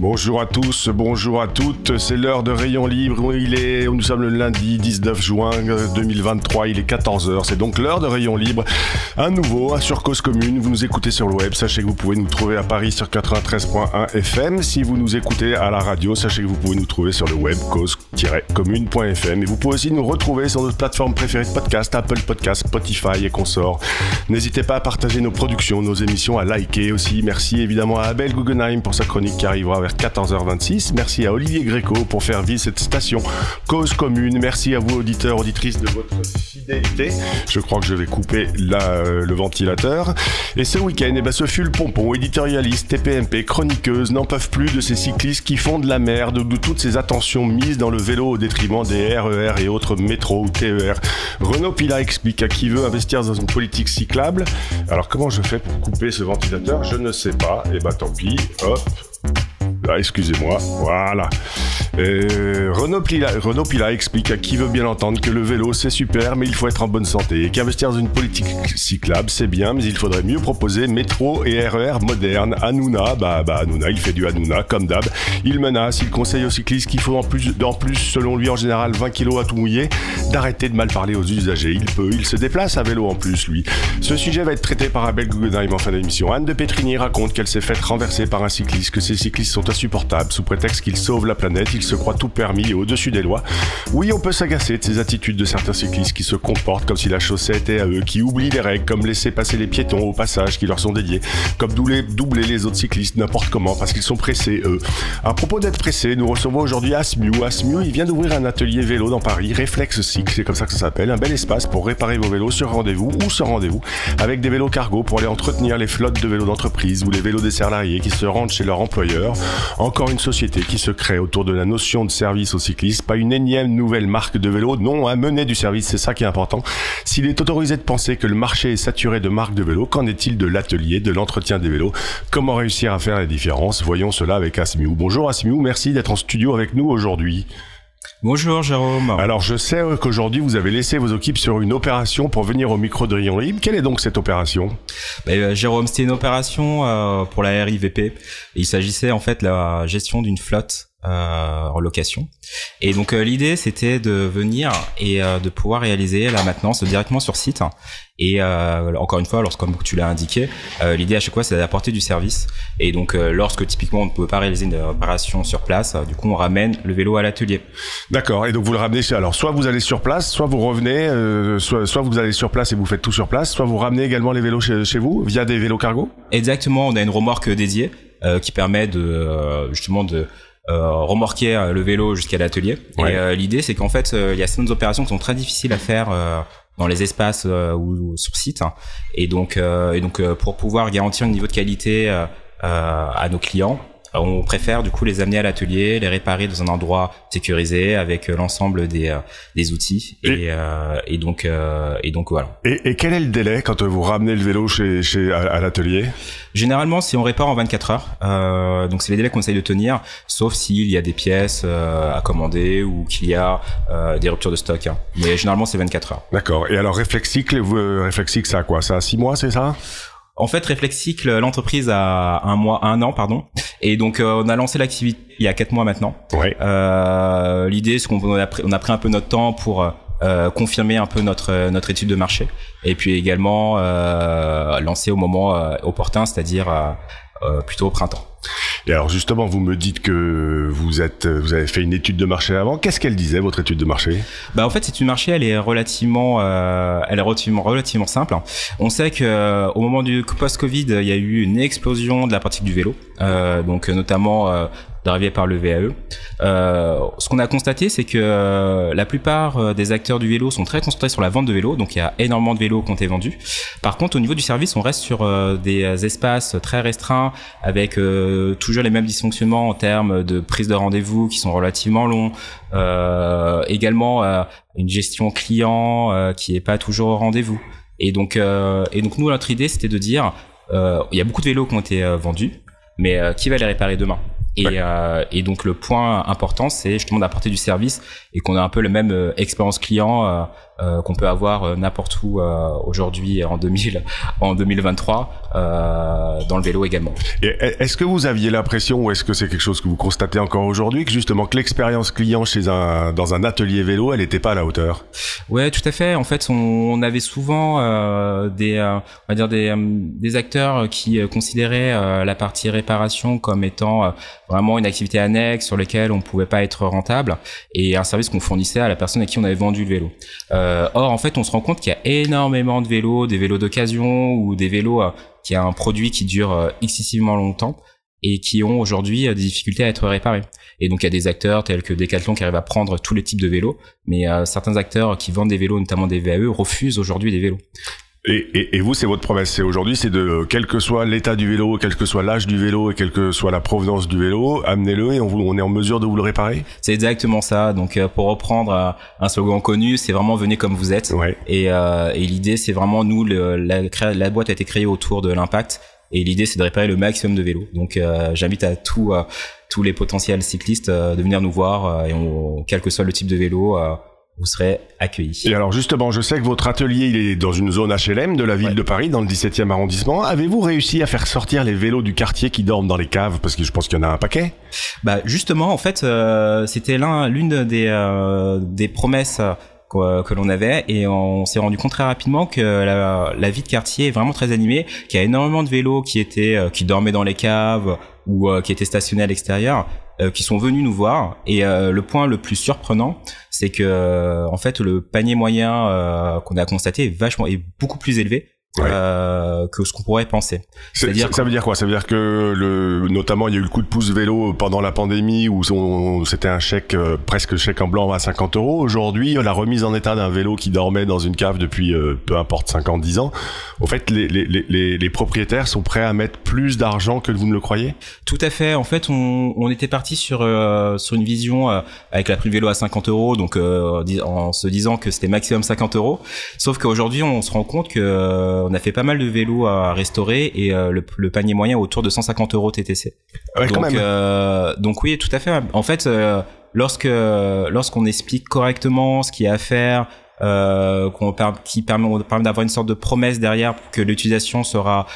Bonjour à tous, bonjour à toutes, c'est l'heure de Rayon Libre, il est, nous sommes le lundi 19 juin 2023, il est 14h, c'est donc l'heure de Rayon Libre, à nouveau sur Cause Commune, vous nous écoutez sur le web, sachez que vous pouvez nous trouver à Paris sur 93.1 FM, si vous nous écoutez à la radio, sachez que vous pouvez nous trouver sur le web cause-commune.fm et vous pouvez aussi nous retrouver sur notre plateforme préférée de podcast, Apple Podcast, Spotify et consorts. N'hésitez pas à partager nos productions, nos émissions, à liker aussi, merci évidemment à Abel Guggenheim pour sa chronique qui arrivera vers 14h26. Merci à Olivier Gréco pour faire vivre cette station Cause Commune. Merci à vous, auditeurs, auditrices, de votre fidélité. Je crois que je vais couper la, euh, le ventilateur. Et ce week-end, eh ben, ce fut le pompon, éditorialiste, TPMP, chroniqueuse, n'en peuvent plus de ces cyclistes qui font de la merde, de toutes ces attentions mises dans le vélo au détriment des RER et autres métros ou TER. Renaud Pila explique à qui veut investir dans une politique cyclable. Alors comment je fais pour couper ce ventilateur? Je ne sais pas. Et bah tant pis. Hop. Ah, excusez-moi, voilà. Euh, Renaud, Pila, explique à qui veut bien entendre que le vélo c'est super, mais il faut être en bonne santé et qu'investir dans une politique cyclable c'est bien, mais il faudrait mieux proposer métro et RER modernes. Hanouna, bah, bah Hanouna, il fait du Hanouna comme d'hab. Il menace, il conseille aux cyclistes qu'il faut en plus, en plus, selon lui en général 20 kilos à tout mouiller, d'arrêter de mal parler aux usagers. Il peut, il se déplace à vélo en plus lui. Ce sujet va être traité par Abel Guggenheim en fin d'émission. Anne de Petrini raconte qu'elle s'est faite renverser par un cycliste, que ces cyclistes sont insupportables sous prétexte qu'ils sauvent la planète, ils se croient tout permis et au-dessus des lois. Oui, on peut s'agacer de ces attitudes de certains cyclistes qui se comportent comme si la chaussée était à eux, qui oublient les règles, comme laisser passer les piétons au passage qui leur sont dédiés, comme doubler, les autres cyclistes n'importe comment parce qu'ils sont pressés eux. À propos d'être pressés, nous recevons aujourd'hui Asmiu. Asmiu, il vient d'ouvrir un atelier vélo dans Paris, Reflex Cycle, c'est comme ça que ça s'appelle, un bel espace pour réparer vos vélos sur rendez-vous ou sans rendez-vous, avec des vélos cargo pour aller entretenir les flottes de vélos d'entreprise ou les vélos des salariés qui se rendent chez leur employeur. Encore une société qui se crée autour de la notion de service aux cyclistes, pas une énième nouvelle marque de vélo, non, à mener du service, c'est ça qui est important. S'il est autorisé de penser que le marché est saturé de marques de vélos, qu'en est-il de l'atelier, de l'entretien des vélos? Comment réussir à faire la différence? Voyons cela avec Asmiou. Bonjour Asmiou, merci d'être en studio avec nous aujourd'hui. Bonjour Jérôme. Alors je sais qu'aujourd'hui vous avez laissé vos équipes sur une opération pour venir au micro de Rayon Libre. Quelle est donc cette opération? Ben, euh, Jérôme, c'était une opération euh, pour la RIVP. Il s'agissait en fait de la gestion d'une flotte euh, en location. Et donc euh, l'idée c'était de venir et euh, de pouvoir réaliser la maintenance directement sur site. Et euh, encore une fois, lorsque comme tu l'as indiqué, l'idée à chaque fois c'est d'apporter du service. Et donc lorsque typiquement on ne peut pas réaliser une opération sur place, du coup on ramène le vélo à l'atelier. D'accord. Et donc vous le ramenez. Alors soit vous allez sur place, soit vous revenez, soit, soit vous allez sur place et vous faites tout sur place, soit vous ramenez également les vélos chez, chez vous via des vélos cargo? Exactement. On a une remorque dédiée qui permet de justement de euh, remorquer euh, le vélo jusqu'à l'atelier. Et euh, l'idée, c'est qu'en fait, il y a certaines opérations qui sont très difficiles à faire dans les espaces ou, sur site. Et donc, et donc pour pouvoir garantir un niveau de qualité à nos clients, on préfère du coup les amener à l'atelier, les réparer dans un endroit sécurisé avec euh, l'ensemble des, euh, des outils et, euh, et, donc et donc voilà. Et, et, quel est le délai quand vous ramenez le vélo chez, chez à, l'atelier? Généralement, si on répare en 24 heures, euh, donc c'est les délais qu'on essaye de tenir, sauf s'il y a des pièces à commander ou qu'il y a des ruptures de stock. Hein. Mais généralement, c'est 24 heures. D'accord. Et alors Reflexicle, Reflexicle, ça a quoi? Ça a 6 mois, c'est ça? En fait, Reflexicle, l'entreprise a un mois, un an, pardon. Et donc, euh, on a lancé l'activité il y a quatre mois maintenant. Ouais. Euh, L'idée, c'est qu'on a, pris, on a pris un peu notre temps pour euh, confirmer un peu notre notre étude de marché, et puis également euh, lancer au moment opportun, c'est-à-dire plutôt au printemps. Et alors justement, vous me dites que vous êtes, vous avez fait une étude de marché avant. Qu'est-ce qu'elle disait votre étude de marché? Bah en fait, cette étude de marché, elle est relativement, euh, elle est relativement, relativement simple. On sait que euh, au moment du post-Covid, il y a eu une explosion de la pratique du vélo, euh, donc notamment d'arriver par le VAE. Euh, ce qu'on a constaté, c'est que la plupart des acteurs du vélo sont très concentrés sur la vente de vélos, donc il y a énormément de vélos qui ont été vendus. Par contre, au niveau du service, on reste sur des espaces très restreints, avec toujours les mêmes dysfonctionnements en termes de prise de rendez-vous qui sont relativement longs, également une gestion client qui est pas toujours au rendez-vous. Et donc, et donc nous, notre idée, c'était de dire euh, il y a beaucoup de vélos qui ont été euh, vendus, mais euh, qui va les réparer demain? Et, et, donc le point important, c'est justement d'apporter du service et qu'on a un peu la même expérience client euh, qu'on peut avoir euh, n'importe où euh, aujourd'hui en 2000, en 2023 dans le vélo également. Est-ce que vous aviez l'impression ou est-ce que c'est quelque chose que vous constatez encore aujourd'hui que justement que l'expérience client chez un dans un atelier vélo, elle n'était pas à la hauteur? Ouais, tout à fait. En fait, on, avait souvent des on va dire des, des acteurs qui considéraient la partie réparation comme étant vraiment une activité annexe sur laquelle on pouvait pas être rentable et un service qu'on fournissait à la personne à qui on avait vendu le vélo. Euh, or, en fait, on se rend compte qu'il y a énormément de vélos, des vélos d'occasion ou des vélos euh, qui a un produit qui dure euh, excessivement longtemps et qui ont aujourd'hui des difficultés à être réparés. Et donc il y a des acteurs tels que Decathlon qui arrivent à prendre tous les types de vélos, mais certains acteurs qui vendent des vélos, notamment des VAE, refusent aujourd'hui des vélos. Et, et, vous, c'est votre promesse. C'est aujourd'hui, c'est de quel que soit l'état du vélo, quel que soit l'âge du vélo et quelle que soit la provenance du vélo, amenez-le et on, on, est en mesure de vous le réparer. C'est exactement ça. Donc, euh, pour reprendre euh, un slogan connu, c'est vraiment venez comme vous êtes. Ouais. Et, euh, et l'idée, c'est vraiment nous, le, la, la, boîte a été créée autour de l'impact. Et l'idée, c'est de réparer le maximum de vélos. Donc, j'invite à tous tous les potentiels cyclistes de venir nous voir et on, quel que soit le type de vélo vous serez accueillis. Et alors justement, je sais que votre atelier il est dans une zone HLM de la ville de Paris, dans le 17e arrondissement. Avez-vous réussi à faire sortir les vélos du quartier qui dorment dans les caves? Parce que je pense qu'il y en a un paquet. Bah justement, en fait, euh, c'était l'un, l'une des, euh, des promesses que l'on avait et on s'est rendu compte très rapidement que la, la, vie de quartier est vraiment très animée, qu'il y a énormément de vélos qui étaient euh, qui dormaient dans les caves ou qui étaient stationnés à l'extérieur euh, qui sont venus nous voir. Et euh, le point le plus surprenant, c'est que euh, en fait le panier moyen qu'on a constaté est vachement est beaucoup plus élevé euh, que ce qu'on pourrait penser. C'est-à-dire ça, veut dire quoi? Ça veut dire que le, notamment il y a eu le coup de pouce vélo pendant la pandémie où c'était un chèque euh, presque chèque en blanc à 50 euros. Aujourd'hui, la remise en état d'un vélo qui dormait dans une cave depuis euh, peu importe 50, 10 ans. Au fait, les, les, les, les propriétaires sont prêts à mettre plus d'argent que vous ne le croyez? Tout à fait. En fait, on, on était parti sur sur une vision avec la prime vélo à 50 euros, donc en se disant que c'était maximum 50 euros. Sauf qu'aujourd'hui, on se rend compte que on a fait pas mal de vélos à restaurer et euh, le, panier moyen autour de 150 euros TTC. donc, euh, donc oui, tout à fait. En fait, euh, lorsque lorsqu'on explique correctement ce qu'il y a à faire, euh, qui permet, permet d'avoir une sorte de promesse derrière pour que l'utilisation sera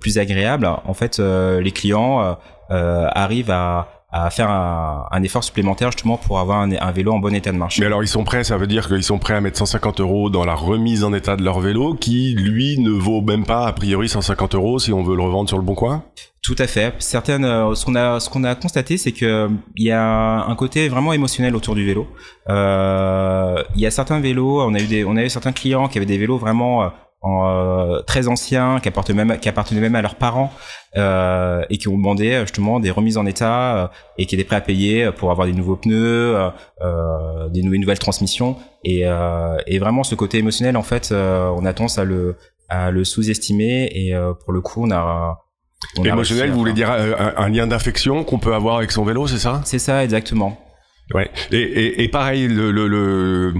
plus agréable. En fait, les clients arrivent à à faire un, un, effort supplémentaire justement pour avoir un, un, vélo en bon état de marche. Mais alors ils sont prêts, ça veut dire qu'ils sont prêts à mettre 150 euros dans la remise en état de leur vélo qui lui ne vaut même pas a priori 150 euros si on veut le revendre sur le bon coin? Tout à fait. Certaines, euh, ce qu'on a, ce qu'on a constaté, c'est que il y a un côté vraiment émotionnel autour du vélo. Euh, il y a certains vélos, on a eu des, on a eu certains clients qui avaient des vélos vraiment euh, euh, très anciens, qui appartenaient même, qui appartenaient même à leurs parents, euh, et qui ont demandé euh, justement des remises en état euh, et qui étaient prêts à payer pour avoir des nouveaux pneus, euh, des nouvelles, nouvelles transmissions. Et, et, vraiment, ce côté émotionnel, en fait, on a tendance à le, à le sous-estimer. Et pour le coup, on a on émotionnel, vous voulez dire un, un lien d'affection qu'on peut avoir avec son vélo, c'est ça? C'est ça, exactement. Ouais. Et, et, et pareil, le, le, le,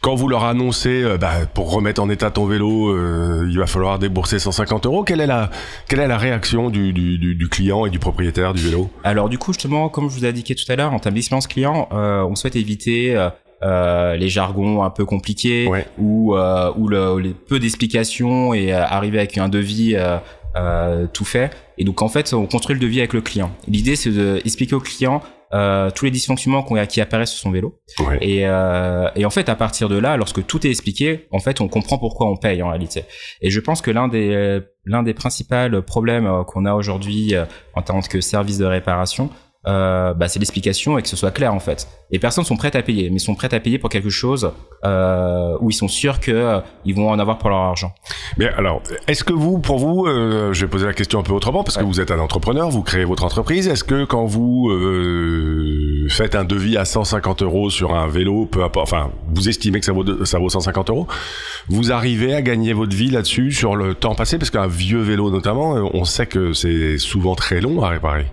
quand vous leur annoncez, euh, bah, pour remettre en état ton vélo, euh, il va falloir débourser 150 euros. Quelle est la, quelle est la réaction du, du, du, client et du propriétaire du vélo? Alors du coup, justement, comme je vous ai indiqué tout à l'heure, en termes d'expérience client, euh, on souhaite éviter euh, les jargons un peu compliqués ou, ou le, les peu d'explications et arriver avec un devis tout fait. Et donc en fait, on construit le devis avec le client. L'idée, c'est d'expliquer au client euh, tous les dysfonctionnements qui apparaissent sur son vélo. Et, euh, et, en fait, à partir de là, lorsque tout est expliqué, en fait, on comprend pourquoi on paye en réalité. Et je pense que l'un des l'un des principaux problèmes euh, qu'on a aujourd'hui euh, en tant que service de réparation, euh, bah, c'est l'explication et que ce soit clair en fait. Les personnes sont prêtes à payer, mais sont prêtes à payer pour quelque chose euh, où ils sont sûrs que euh, ils vont en avoir pour leur argent. Mais alors, est-ce que vous, pour vous, euh, je vais poser la question un peu autrement parce que vous êtes un entrepreneur, vous créez votre entreprise. Est-ce que quand vous euh, faites un devis à 150 euros sur un vélo, peu importe, enfin, vous estimez que ça vaut de- ça vaut 150 euros, vous arrivez à gagner votre vie là-dessus sur le temps passé? Parce qu'un vieux vélo notamment, euh, on sait que c'est souvent très long à réparer.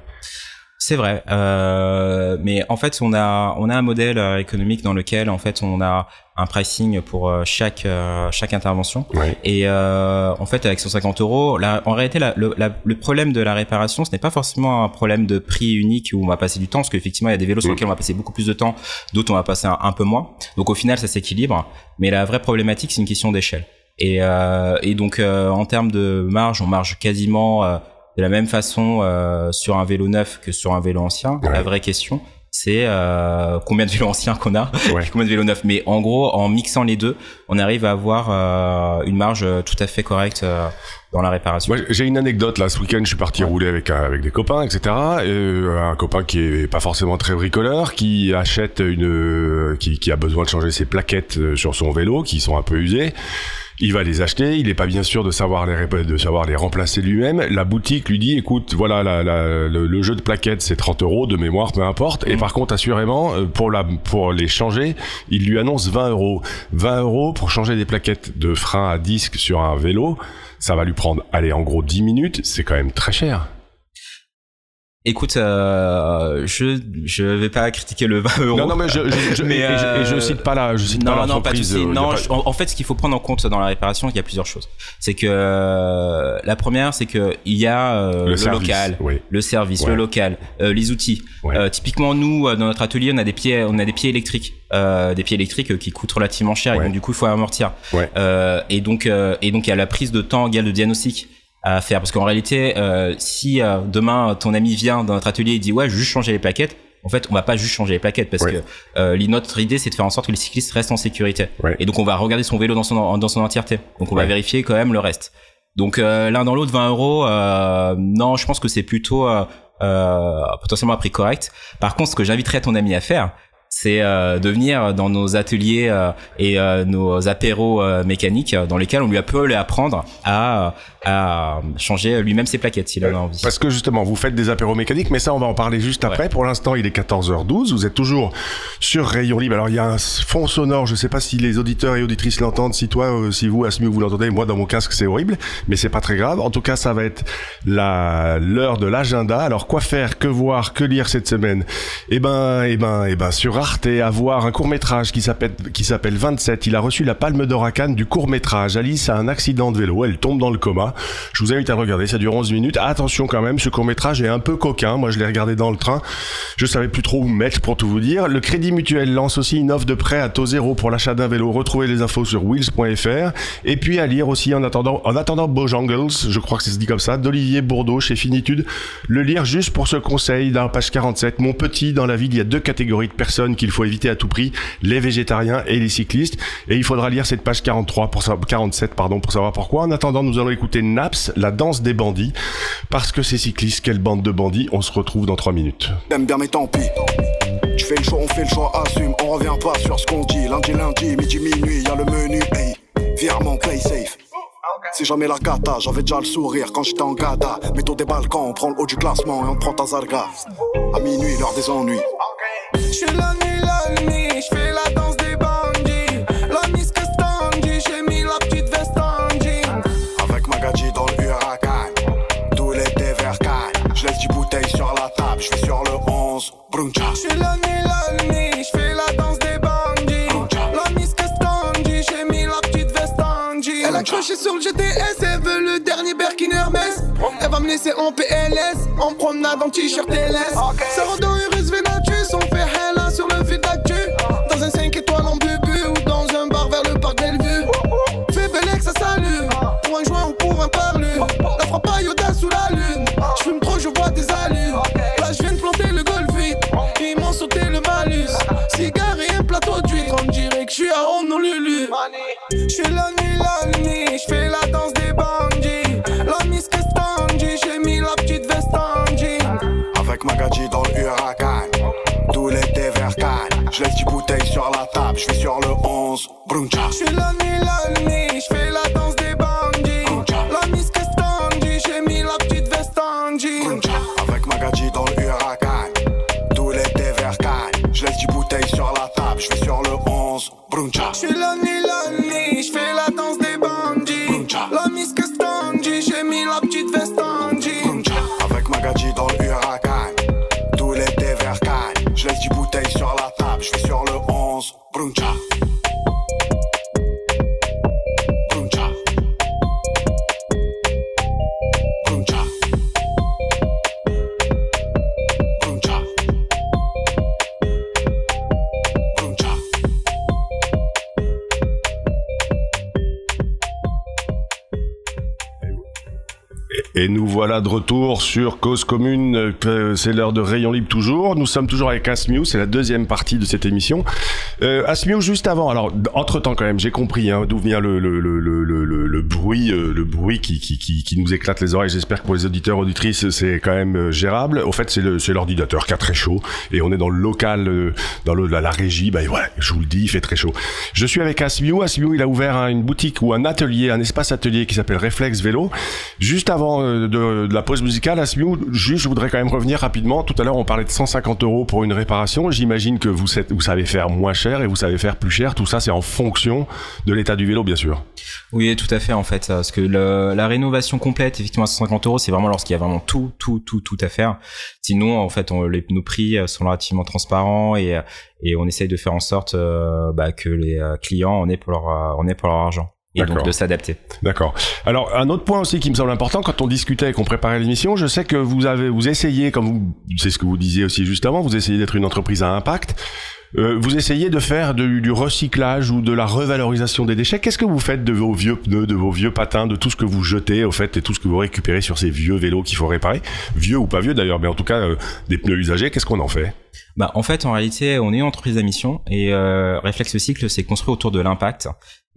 C'est vrai, euh, mais en fait on a on a un modèle euh, économique dans lequel en fait on a un pricing pour euh, chaque euh, chaque intervention Ouais. et euh, en fait avec 150 euros, en réalité la- le, la- le problème de la réparation ce n'est pas forcément un problème de prix unique où on va passer du temps parce qu'effectivement il y a des vélos sur Mm. lesquels on va passer beaucoup plus de temps, d'autres on va passer un, un peu moins, donc au final ça s'équilibre, mais la vraie problématique c'est une question d'échelle et, euh, et donc euh, en termes de marge on marge quasiment euh, de la même façon euh, sur un vélo neuf que sur un vélo ancien. Ouais. La vraie question, c'est euh, combien de vélos anciens qu'on a, Ouais. et combien de vélos neufs. Mais en gros, en mixant les deux, on arrive à avoir euh, une marge tout à fait correcte euh, dans la réparation. J'ai une anecdote là. Ce week-end, je suis parti rouler avec un- avec des copains, etc. Et, euh, un copain qui est pas forcément très bricoleur, qui achète une, euh, qui, qui a besoin de changer ses plaquettes euh, sur son vélo, qui sont un peu usées. Il va les acheter. Il est pas bien sûr de savoir les de savoir les remplacer lui-même. La boutique lui dit, écoute, voilà, la, la- le, le jeu de plaquettes c'est 30 euros de mémoire, peu importe. Et par contre, assurément, euh, pour la pour les changer, il lui annonce 20 euros. 20 euros pour changer des plaquettes de frein à disque sur un vélo ça va lui prendre, allez, en gros 10 minutes, c'est quand même très cher. Écoute, euh, je je vais pas critiquer le 20 euros. Non, non, mais je, je, je, Mais, et, je, et je euh, cite pas la, je cite non, pas non, non, pas de souci. euh, y a Non, pas- je- en, en fait, ce qu'il faut prendre en compte dans la réparation, il y a plusieurs choses. C'est que euh, la première, c'est que il y a euh, le, service, local, oui. le service, Ouais. le local, euh, les outils. Ouais. Euh, typiquement, nous, euh, dans notre atelier, on a des pieds, on a des pieds électriques, euh, des pieds électriques euh, qui coûtent relativement cher. Ouais. Et donc, du coup, il faut amortir. Ouais. Euh, et donc, euh, et donc, il y a la prise de temps égale de diagnostic à faire parce qu'en réalité, euh, si euh, demain ton ami vient dans notre atelier et dit ouais, juste changer les plaquettes. En fait, on va pas juste changer les plaquettes parce Ouais. que euh, notre idée c'est de faire en sorte que les cyclistes restent en sécurité. Ouais. Et donc on va regarder son vélo dans son dans son entièreté. Donc on va vérifier quand même le reste. Donc euh, l'un dans l'autre 20 euros, euh, non, je pense que c'est plutôt euh, potentiellement un prix correct. Par contre, ce que j'inviterais ton ami à faire, c'est euh, de venir dans nos ateliers euh, et euh, nos apéros euh, mécaniques dans lesquels on lui peut lui apprendre à, à changer lui-même ses plaquettes s'il en a envie. Parce que justement, vous faites des apéros mécaniques, mais ça, on va en parler juste après. Pour l'instant, il est 14h12. Vous êtes toujours sur Rayon Libre. Alors, il y a un fond sonore. Je sais pas si les auditeurs et auditrices l'entendent. Si toi, euh, si vous, Asmi, vous l'entendez. Moi, dans mon casque, c'est horrible. Mais c'est pas très grave. En tout cas, ça va être la, l'heure de l'agenda. Alors, quoi faire, que voir, que lire cette semaine? Eh ben, eh ben, eh ben, sur Arte, à voir un court-métrage qui s'appelle, qui s'appelle 27. Il a reçu la palme d'or à Cannes du court-métrage. Alice a un accident de vélo. Elle tombe dans le coma. Je vous invite à le regarder. Ça dure 11 minutes. Attention quand même, ce court-métrage est un peu coquin. Moi, je l'ai regardé dans le train. Je savais plus trop où me mettre pour tout vous dire. Le Crédit Mutuel lance aussi une offre de prêt à taux zéro pour l'achat d'un vélo. Retrouvez les infos sur wheels.fr. Et puis à lire aussi en attendant, en attendant Bojangles, je crois que ça se dit comme ça, d'Olivier Bourdeau chez Finitude. Le lire juste pour ce conseil dans la page 47. Mon petit, dans la ville, il y a deux catégories de personnes qu'il faut éviter à tout prix. Les végétariens et les cyclistes. Et il faudra lire cette page 43 pour savoir, 47, pardon, pour savoir pourquoi. En attendant, nous allons écouter Naps, la danse des bandits. Parce que ces cyclistes, quelle bande de bandits. On se retrouve dans 3 minutes. T'aimes bien mais tant pis Tu fais le choix, on fait le choix, assume On revient pas sur ce qu'on dit Lundi, lundi, midi, minuit, y'a le menu Hey, virement, play safe si jamais la gata, j'avais déjà le sourire quand j'étais en gada. Mets-toi des balcons, on prend le haut du classement et on prend ta zarga. À minuit, l'heure des ennuis. J'suis la nuit, la nuit, j'fais la danse des bandits. La que standy, j'ai mis la petite veste en jean. Avec Magadji dans le huracan. Tout l'été vers Cannes. J'laisse 10 bouteilles sur la table, j'vais sur le 11. Bruncha. J'suis la nuit, la nuit, j'fais la danse des bandits. La que standy, j'ai mis la petite veste en jean. Elle a accroché sur le GTS, elle veut le dernier Birkin Hermès. Elle va me laisser en PLS, en promenade en t-shirt LS. Ça laisse 10 bouteilles sur la table, je vais sur le 11. Bruncha. Je suis la nuit, la nuit, je fais la danse des bandits. La miss Castandi, j'ai mis la petite veste Angie. Avec Magadji dans le Huracan. Tout l'été vers Cannes. Je laisse 10 bouteilles sur la table, je vais sur le 11. Bruncha. Je suis la nuit, la nuit, voilà de retour sur Cause Commune, c'est l'heure de Rayon Libre toujours. Nous sommes toujours avec Asmiou, c'est la deuxième partie de cette émission. Euh, Asmiou, juste avant, alors entre-temps quand même, j'ai compris hein, d'où vient le, le, le, bruit, euh, bruit qui, nous éclate les oreilles. J'espère que pour les auditeurs, auditrices, c'est quand même euh, gérable. Au fait, c'est l'ordinateur qui a très chaud et on est dans le local, dans la, régie, bah je vous le dis, il fait très chaud. Je suis avec Asmiou, Asmiou, il a ouvert hein, une boutique ou un atelier, un espace atelier qui s'appelle Réflexe Vélo. Juste avant euh, de, de la pause musicale, Asmiou, juste, je voudrais quand même revenir rapidement. Tout à l'heure, on parlait de 150 euros pour une réparation. J'imagine que vous, savez- faire moins cher et vous savez faire plus cher. Tout ça, c'est en fonction de l'état du vélo, bien sûr. Oui, tout à fait en fait, parce que la rénovation complète, effectivement, à 150 euros, c'est vraiment lorsqu'il y a vraiment tout, tout, tout, tout à faire. Sinon, en fait, on, nos prix euh, sont relativement transparents et euh, on essaye de faire en sorte euh, bah, que les euh, clients en aient pour leur euh, en aient pour leur argent et donc de s'adapter. D'accord. Alors un autre point aussi qui me semble important quand on discutait et qu'on préparait l'émission, je sais que vous avez vous essayez, comme vous, c'est ce que vous disiez aussi juste avant, vous essayez d'être une entreprise à impact. Euh, vous essayez de faire du, du recyclage ou de la revalorisation des déchets. Qu'est-ce que vous faites de vos vieux pneus, de vos vieux patins, de tout ce que vous jetez au fait et tout ce que vous récupérez sur ces vieux vélos qu'il faut réparer, vieux ou pas vieux d'ailleurs, mais en tout cas euh, des pneus usagés. Qu'est-ce qu'on en fait? Bah, en fait, en réalité, on est une entreprise à mission et euh, Réflexe Cycle, c'est construit autour de l'impact.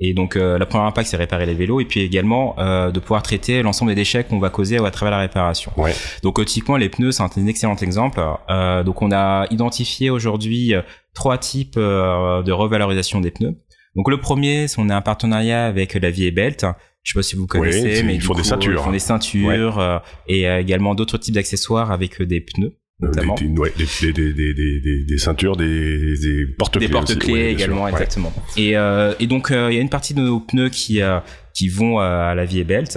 Et donc, euh, la première impact, c'est réparer les vélos et puis également euh, de pouvoir traiter l'ensemble des déchets qu'on va causer à travers la réparation. Ouais. Donc, typiquement, les pneus, c'est un excellent exemple. Euh, donc, on a identifié aujourd'hui euh, trois types euh, de revalorisation des pneus. Donc, le premier, c'est on a un partenariat avec la Vie et Belt. Je sais pas si vous connaissez, c'est- mais ils font des ceintures. Ils font des ceintures euh, et euh, également d'autres types d'accessoires avec euh, des pneus. Des, des- ouais, des, des, ceintures, des, des porte-clés. des porte-clés. Ouais, également Ouais. exactement et euh, et donc euh, il y a une partie de nos pneus qui euh, qui vont euh, à la vie et belt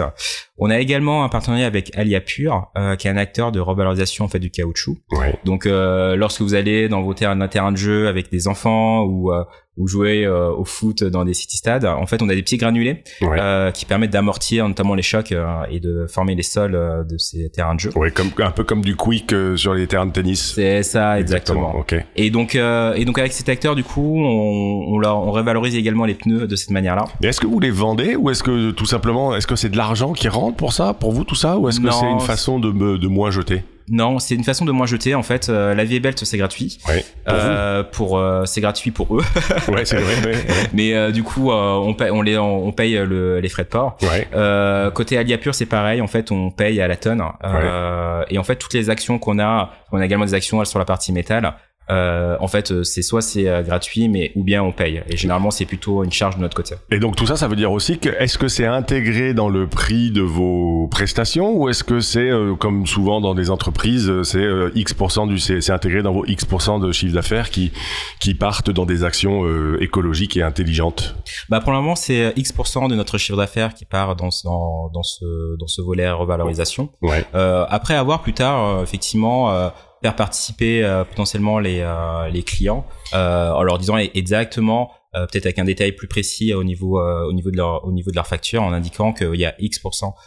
on a également un partenariat avec Alia Pure euh, qui est un acteur de revalorisation en fait du caoutchouc Ouais. donc euh, lorsque vous allez dans vos terrains un terrain de jeu avec des enfants ou euh, ou jouer euh, au foot dans des city stades en fait on a des petits granulés Ouais. euh, qui permettent d'amortir notamment les chocs euh, et de former les sols euh, de ces terrains de jeu Ouais, comme, un peu comme du quick euh, sur les terrains de tennis. c'est ça exactement. Ok. Et donc, euh, et donc avec cet acteur, du coup, on, on, leur, on revalorise également les pneus de cette manière-là. Est-ce que vous les vendez ou est-ce que tout simplement, est-ce que c'est de l'argent qui rentre pour ça, pour vous tout ça, ou est-ce que c'est une façon de, me- de moins jeter? Non, c'est une façon de moins jeter. En fait, euh, la vie belt, c'est gratuit. Ouais. Pour Euh, pour euh, c'est gratuit pour eux. Ouais, c'est vrai. Ouais. Mais euh, du coup, euh, on paye, on les, on paye le, les frais de port. ouais. Euh, côté Alia Pure, c'est pareil. En fait, on paye à la tonne. Euh, Et en fait, toutes les actions qu'on a, on a également des actions sur la partie métal. Euh, en fait, euh, c'est soit c'est euh, gratuit, mais ou bien on paye. Et généralement, c'est plutôt une charge de notre côté. Et donc tout ça, ça veut dire aussi que est-ce que c'est intégré dans le prix de vos prestations ou est-ce que c'est euh, comme souvent dans des entreprises, euh, c'est euh, X% du, c'est intégré dans vos X% de chiffre d'affaires qui qui partent dans des actions euh, écologiques et intelligentes? Bah pour le moment, c'est X% de notre chiffre d'affaires qui part dans ce, dans, dans ce dans ce volet revalorisation. Ouais. Euh, après avoir plus tard, euh, effectivement, euh, faire participer euh, potentiellement les euh, les clients euh, en leur disant exactement euh, peut-être avec un détail plus précis au niveau euh, au niveau de leur au niveau de leur facture en indiquant qu'il y a X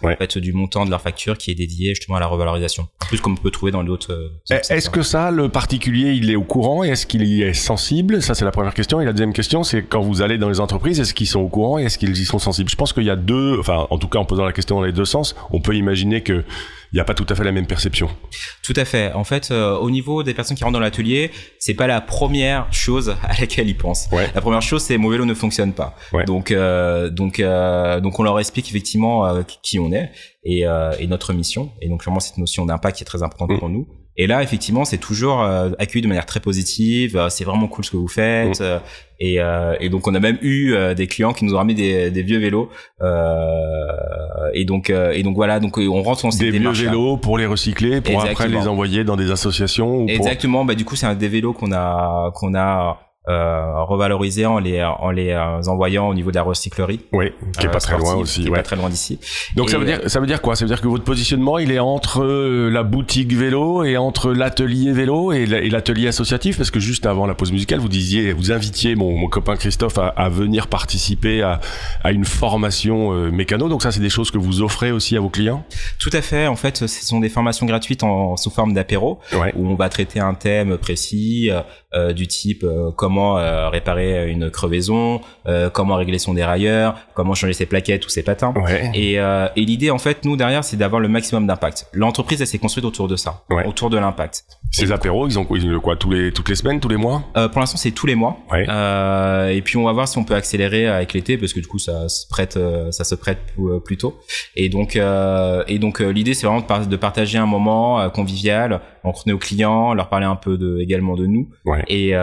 Ouais. en fait du montant de leur facture qui est dédié justement à la revalorisation. En plus comme on peut trouver dans d'autres. euh, Eh. Est-ce que ça, le particulier, il est au courant? Et est-ce qu'il y est sensible? Ça, c'est la première question. Et la deuxième question, c'est quand vous allez dans les entreprises, est-ce qu'ils sont au courant et est-ce qu'ils y sont sensibles? Je pense qu'il y a deux, enfin, en tout cas, en posant la question dans les deux sens, on peut imaginer que il n'y a pas tout à fait la même perception. Tout à fait. En fait, euh, au niveau des personnes qui rentrent dans l'atelier, c'est pas la première chose à laquelle ils pensent. Ouais. La première chose, c'est mon vélo ne fonctionne pas. Ouais. Donc, euh, donc, euh, donc, on leur explique effectivement euh, qui on est. et, et notre mission. Et donc vraiment cette notion d'impact qui est très importante pour nous. Et là, effectivement, c'est toujours accueilli de manière très positive. c'est vraiment cool ce que vous faites. Et, et, donc, on a même eu des clients qui nous ont ramené des, des vieux vélos. et donc, et donc voilà. Donc, on rentre dans ces des vieux vélos pour les recycler, pour après les envoyer dans des associations. Ou Exactement. Bah, du coup, c'est un des vélos qu'on a qu'on a euh, revaloriser en les en les euh, envoyant au niveau de la recyclerie. Oui, qui est pas très loin aussi. Qui est pas très loin d'ici. Donc ça veut dire ça veut dire quoi? Ça veut dire que votre positionnement il est entre euh, la boutique vélo et entre l'atelier vélo et l'atelier associatif? Parce que juste avant la pause musicale vous disiez vous invitiez mon, mon copain Christophe à, à, venir participer à, à une formation mécano. Donc ça c'est des choses que vous offrez aussi à vos clients? Tout à fait. En fait, ce sont des formations gratuites en, sous forme d'apéro où on va traiter un thème précis du type comment comment euh, réparer une crevaison, euh, comment régler son dérailleur, comment changer ses plaquettes ou ses patins. Et, euh, et l'idée en fait, nous derrière, c'est d'avoir le maximum d'impact. L'entreprise, elle s'est construite autour de ça, autour de l'impact. Ces apéros, ils ont, quoi tous les toutes les semaines, tous les mois? Pour l'instant, c'est tous les mois. et puis on va voir si on peut accélérer avec l'été parce que du coup, ça se prête, ça se prête plus tôt. Et donc, et donc l'idée, c'est vraiment de, partager un moment convivial entre nos clients, leur parler un peu de, également de nous, et,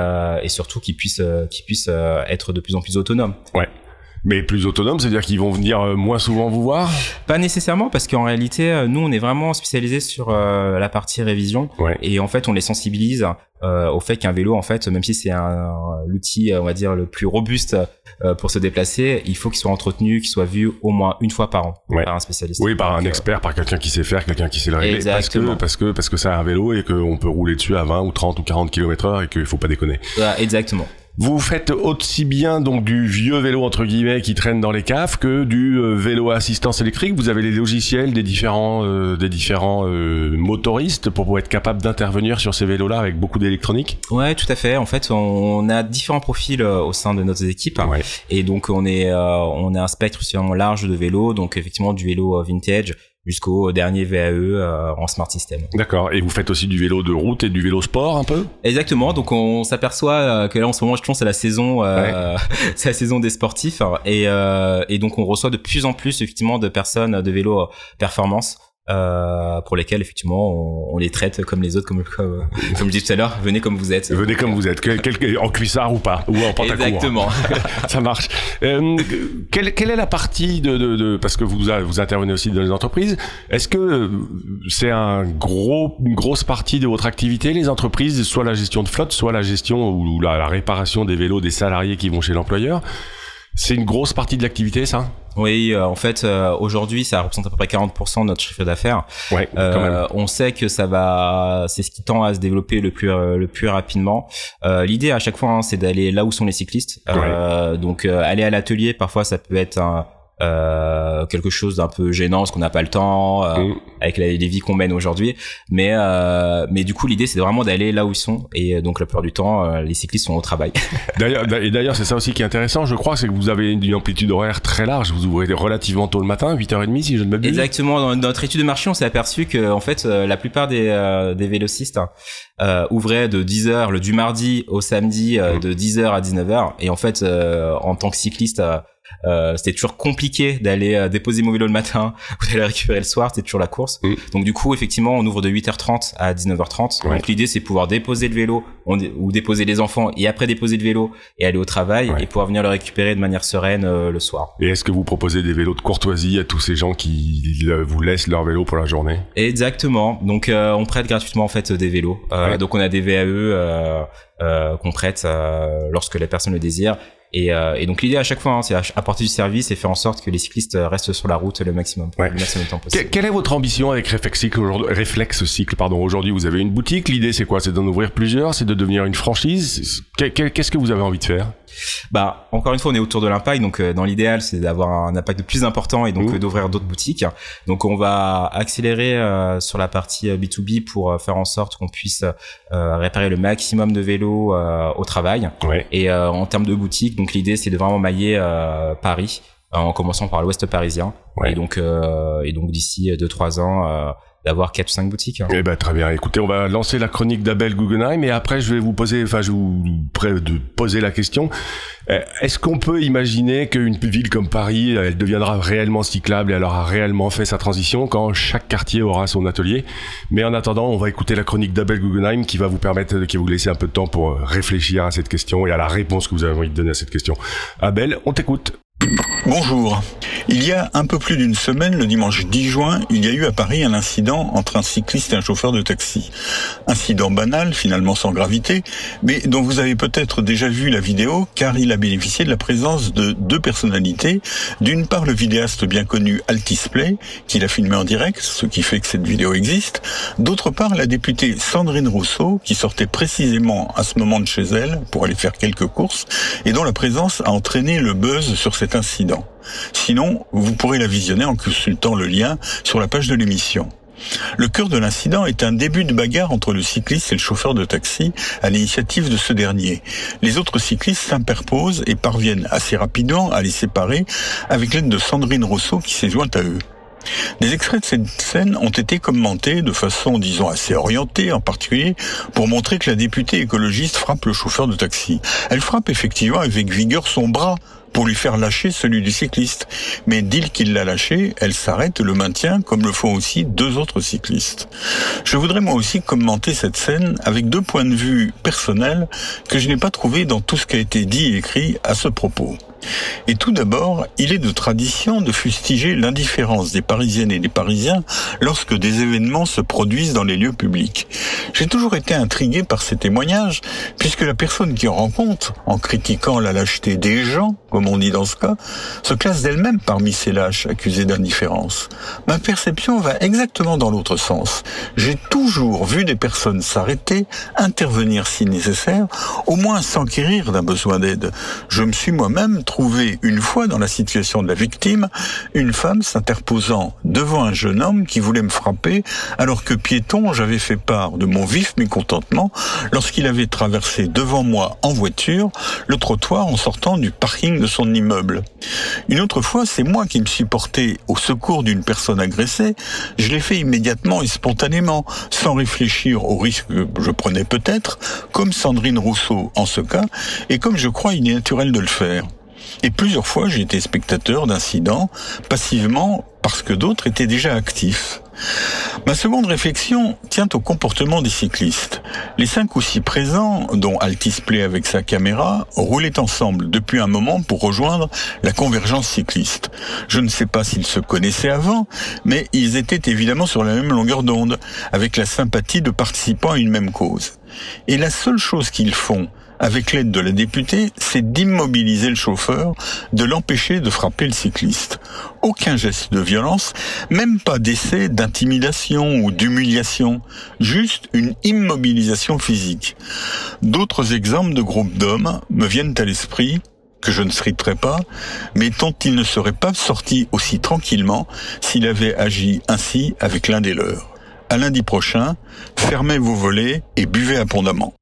et surtout qui puissent euh, qui puissent euh, être de plus en plus autonomes. Ouais. Mais plus autonomes, c'est-à-dire qu'ils vont venir euh, moins souvent vous voir? Pas nécessairement, parce qu'en réalité, nous, on est vraiment spécialisé sur la partie révision. Et en fait, on les sensibilise au fait qu'un vélo, en fait, même si c'est un, l'outil, on va dire, le plus robuste pour se déplacer, il faut qu'il soit entretenu, qu'il soit vu au moins une fois par an par un spécialiste. Oui, par un expert, par quelqu'un qui sait faire, quelqu'un qui sait le régler. Parce que, parce que, parce que c'est un vélo et qu'on peut rouler dessus à 20 ou 30 ou 40 km heure et qu'il faut pas déconner. exactement. Vous faites aussi bien donc du vieux vélo entre guillemets qui traîne dans les caves que du euh, vélo à assistance électrique. Vous avez les logiciels des différents euh, des différents euh, motoristes pour, être capable d'intervenir sur ces vélos-là avec beaucoup d'électronique. Ouais, tout à fait. En fait, on a différents profils au sein de notre équipe et donc on est on a un spectre suffisamment large de vélos. Donc effectivement du vélo vintage jusqu'au dernier VAE euh, en smart system. D'accord. Et vous faites aussi du vélo de route et du vélo sport un peu? Exactement. Donc on s'aperçoit euh, que là en ce moment, je pense, c'est la saison, euh, c'est la saison des sportifs et, et donc on reçoit de plus en plus effectivement de personnes de vélo performance euh, pour lesquels effectivement on, on, les traite comme les autres, comme, comme, comme je disais tout à l'heure, venez comme vous êtes. Venez comme vous êtes, quel, en cuissard ou pas, ou en pantacourt. Exactement. Ça marche. Euh, quelle, quelle, est la partie de, de, de parce que vous vous intervenez aussi dans les entreprises, est-ce que c'est un gros une grosse partie de votre activité les entreprises, soit la gestion de flotte, soit la gestion ou la, la réparation des vélos des salariés qui vont chez l'employeur? C'est une grosse partie de l'activité, ça oui, euh, en fait, euh, aujourd'hui, ça représente à peu près 40% de notre chiffre d'affaires. Ouais, euh, on sait que ça va, c'est ce qui tend à se développer le plus le plus rapidement. L'idée à chaque fois, hein, c'est d'aller là où sont les cyclistes. donc, aller à l'atelier, parfois, ça peut être un euh, quelque chose d'un peu gênant parce qu'on n'a pas le temps euh, mm. avec les, vies qu'on mène aujourd'hui. Mais euh, mais du coup l'idée c'est vraiment d'aller là où ils sont. Et donc la plupart du temps les cyclistes sont au travail. D'ailleurs et d'ailleurs c'est ça aussi qui est intéressant je crois c'est que vous avez une amplitude horaire très large. Vous ouvrez relativement tôt le matin 8h30 si je ne m'abuse. Exactement. Dans, notre étude de marché on s'est aperçu que en fait la plupart des des vélocistes ouvraient de 10h le du mardi au samedi mm. de 10h à 19h et en fait en tant que cycliste euh, c'était toujours compliqué d'aller euh, déposer mon vélo le matin ou d'aller récupérer le soir, c'était toujours la course. Mm. Donc du coup, effectivement, on ouvre de 8h30 à 19h30. Donc l'idée, c'est pouvoir déposer le vélo ou déposer les enfants et après déposer le vélo et aller au travail et pouvoir venir le récupérer de manière sereine euh, le soir. Et est-ce que vous proposez des vélos de courtoisie à tous ces gens qui vous laissent leur vélo pour la journée? Exactement. Donc on prête gratuitement en fait des vélos. Donc on a des VAE qu'on prête lorsque la personne le désire et, euh, et, donc l'idée à chaque fois, hein, c'est apporter du service et faire en sorte que les cyclistes restent sur la route le maximum, le maximum de temps possible. quelle est votre ambition avec Reflex Cycle aujourd'hui Reflex Cycle, pardon. Aujourd'hui, vous avez une boutique. L'idée, c'est quoi? C'est d'en ouvrir plusieurs C'est de devenir une franchise? Qu'est-ce que vous avez envie de faire? Bah encore une fois on est autour de l'impact donc euh, dans l'idéal c'est d'avoir un impact de plus important et donc mmh. euh, d'ouvrir d'autres boutiques donc on va accélérer euh, sur la partie B2B pour faire en sorte qu'on puisse réparer le maximum de vélos au travail et en termes de boutiques donc l'idée c'est de vraiment mailler Paris en commençant par l'Ouest parisien. Et donc, et donc d'ici 2-3 ans, d'avoir 4 ou 5 boutiques. Eh ben, très bien. Écoutez, on va lancer la chronique d'Abel Guggenheim et après, je vais vous poser, enfin, je vous près de poser la question. Euh, est-ce qu'on peut imaginer qu'une ville comme Paris, elle deviendra réellement cyclable et elle aura réellement fait sa transition quand chaque quartier aura son atelier? Mais en attendant, on va écouter la chronique d'Abel Guggenheim qui va vous permettre, qui va vous laisser un peu de temps pour réfléchir à cette question et à la réponse que vous avez envie de donner à cette question. Abel, on t'écoute. Bonjour. Il y a un peu plus d'une semaine, le dimanche 10 juin, il y a eu à Paris un incident entre un cycliste et un chauffeur de taxi. Incident banal, finalement sans gravité, mais dont vous avez peut-être déjà vu la vidéo car il a bénéficié de la présence de deux personnalités. D'une part, le vidéaste bien connu Altisplay, qui l'a filmé en direct, ce qui fait que cette vidéo existe. D'autre part, la députée Sandrine Rousseau, qui sortait précisément à ce moment de chez elle pour aller faire quelques courses et dont la présence a entraîné le buzz sur cette incident. Sinon, vous pourrez la visionner en consultant le lien sur la page de l'émission. Le cœur de l'incident est un début de bagarre entre le cycliste et le chauffeur de taxi à l'initiative de ce dernier. Les autres cyclistes s'interposent et parviennent assez rapidement à les séparer avec l'aide de Sandrine Rousseau qui s'est jointe à eux. Des extraits de cette scène ont été commentés de façon, disons, assez orientée, en particulier pour montrer que la députée écologiste frappe le chauffeur de taxi. Elle frappe effectivement avec vigueur son bras pour lui faire lâcher celui du cycliste. Mais dès qu'il l'a lâché, elle s'arrête et le maintient, comme le font aussi deux autres cyclistes. Je voudrais moi aussi commenter cette scène avec deux points de vue personnels que je n'ai pas trouvé dans tout ce qui a été dit et écrit à ce propos. Et tout d'abord, il est de tradition de fustiger l'indifférence des Parisiennes et des Parisiens lorsque des événements se produisent dans les lieux publics. J'ai toujours été intrigué par ces témoignages, puisque la personne qui en rend compte, en critiquant la lâcheté des gens, comme on dit dans ce cas, se classe d'elle-même parmi ces lâches accusés d'indifférence. Ma perception va exactement dans l'autre sens. J'ai toujours vu des personnes s'arrêter, intervenir si nécessaire, au moins s'enquérir d'un besoin d'aide. Je me suis moi-même trouvé une fois dans la situation de la victime, une femme s'interposant devant un jeune homme qui voulait me frapper, alors que piéton, j'avais fait part de mon vif mécontentement lorsqu'il avait traversé devant moi en voiture le trottoir en sortant du parking de son immeuble. Une autre fois, c'est moi qui me suis porté au secours d'une personne agressée. Je l'ai fait immédiatement et spontanément, sans réfléchir au risque que je prenais peut-être, comme Sandrine Rousseau en ce cas, et comme je crois il est naturel de le faire. Et plusieurs fois, j'ai été spectateur d'incidents, passivement, parce que d'autres étaient déjà actifs. Ma seconde réflexion tient au comportement des cyclistes. Les cinq ou six présents, dont Altisplay avec sa caméra, roulaient ensemble depuis un moment pour rejoindre la convergence cycliste. Je ne sais pas s'ils se connaissaient avant, mais ils étaient évidemment sur la même longueur d'onde, avec la sympathie de participants à une même cause. Et la seule chose qu'ils font, avec l'aide de la députée, c'est d'immobiliser le chauffeur, de l'empêcher de frapper le cycliste. Aucun geste de violence, même pas d'essai d'intimidation ou d'humiliation, juste une immobilisation physique. D'autres exemples de groupes d'hommes me viennent à l'esprit, que je ne citerai pas, mais dont il ne serait pas sorti aussi tranquillement s'il avait agi ainsi avec l'un des leurs. À lundi prochain, fermez vos volets et buvez abondamment.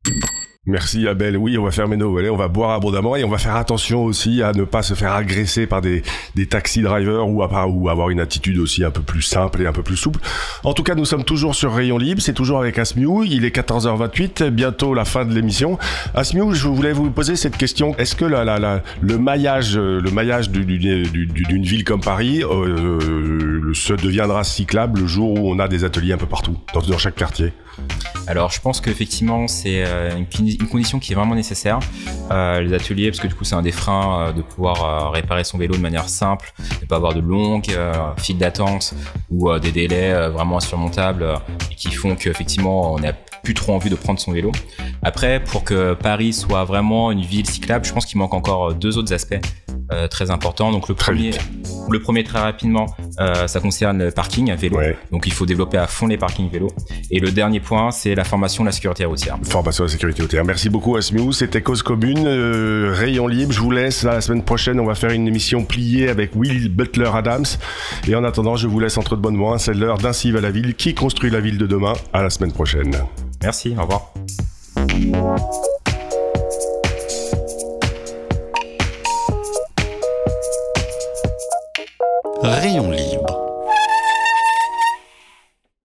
Merci Abel. Oui, on va fermer nos volets, on va boire abondamment et on va faire attention aussi à ne pas se faire agresser par des, des taxi drivers ou, à, avoir une attitude aussi un peu plus simple et un peu plus souple. En tout cas, nous sommes toujours sur Rayon Libre, c'est toujours avec Asmiou. Il est 14h28, bientôt la fin de l'émission. Asmiou, je voulais vous poser cette question. Est-ce que la, la, la, le maillage, le maillage d'une ville comme Paris euh, se deviendra cyclable le jour où on a des ateliers un peu partout, dans chaque quartier? Alors je pense qu'effectivement c'est euh, une, condition qui est vraiment nécessaire. Euh, les ateliers, parce que du coup c'est un des freins euh, de pouvoir réparer son vélo de manière simple, ne pas avoir de longues files d'attente ou des délais vraiment insurmontables qui font qu'effectivement on n'a plus trop envie de prendre son vélo. Après, pour que Paris soit vraiment une ville cyclable, je pense qu'il manque encore deux autres aspects. Euh, très important. Donc le premier, le premier très rapidement, euh, ça concerne le parking vélo. Donc il faut développer à fond les parkings vélo. Et le dernier point, c'est la formation de la sécurité routière. Formation de la sécurité routière. Merci beaucoup Asmiou. C'était Cause Commune, euh, Rayon Libre. Je vous laisse. La semaine prochaine, on va faire une émission pliée avec Will Butler Adams. Et en attendant, je vous laisse entre de bonnes mains. C'est l'heure d'un à la ville qui construit la ville de demain? À la semaine prochaine. Merci. Au revoir. Rayon libre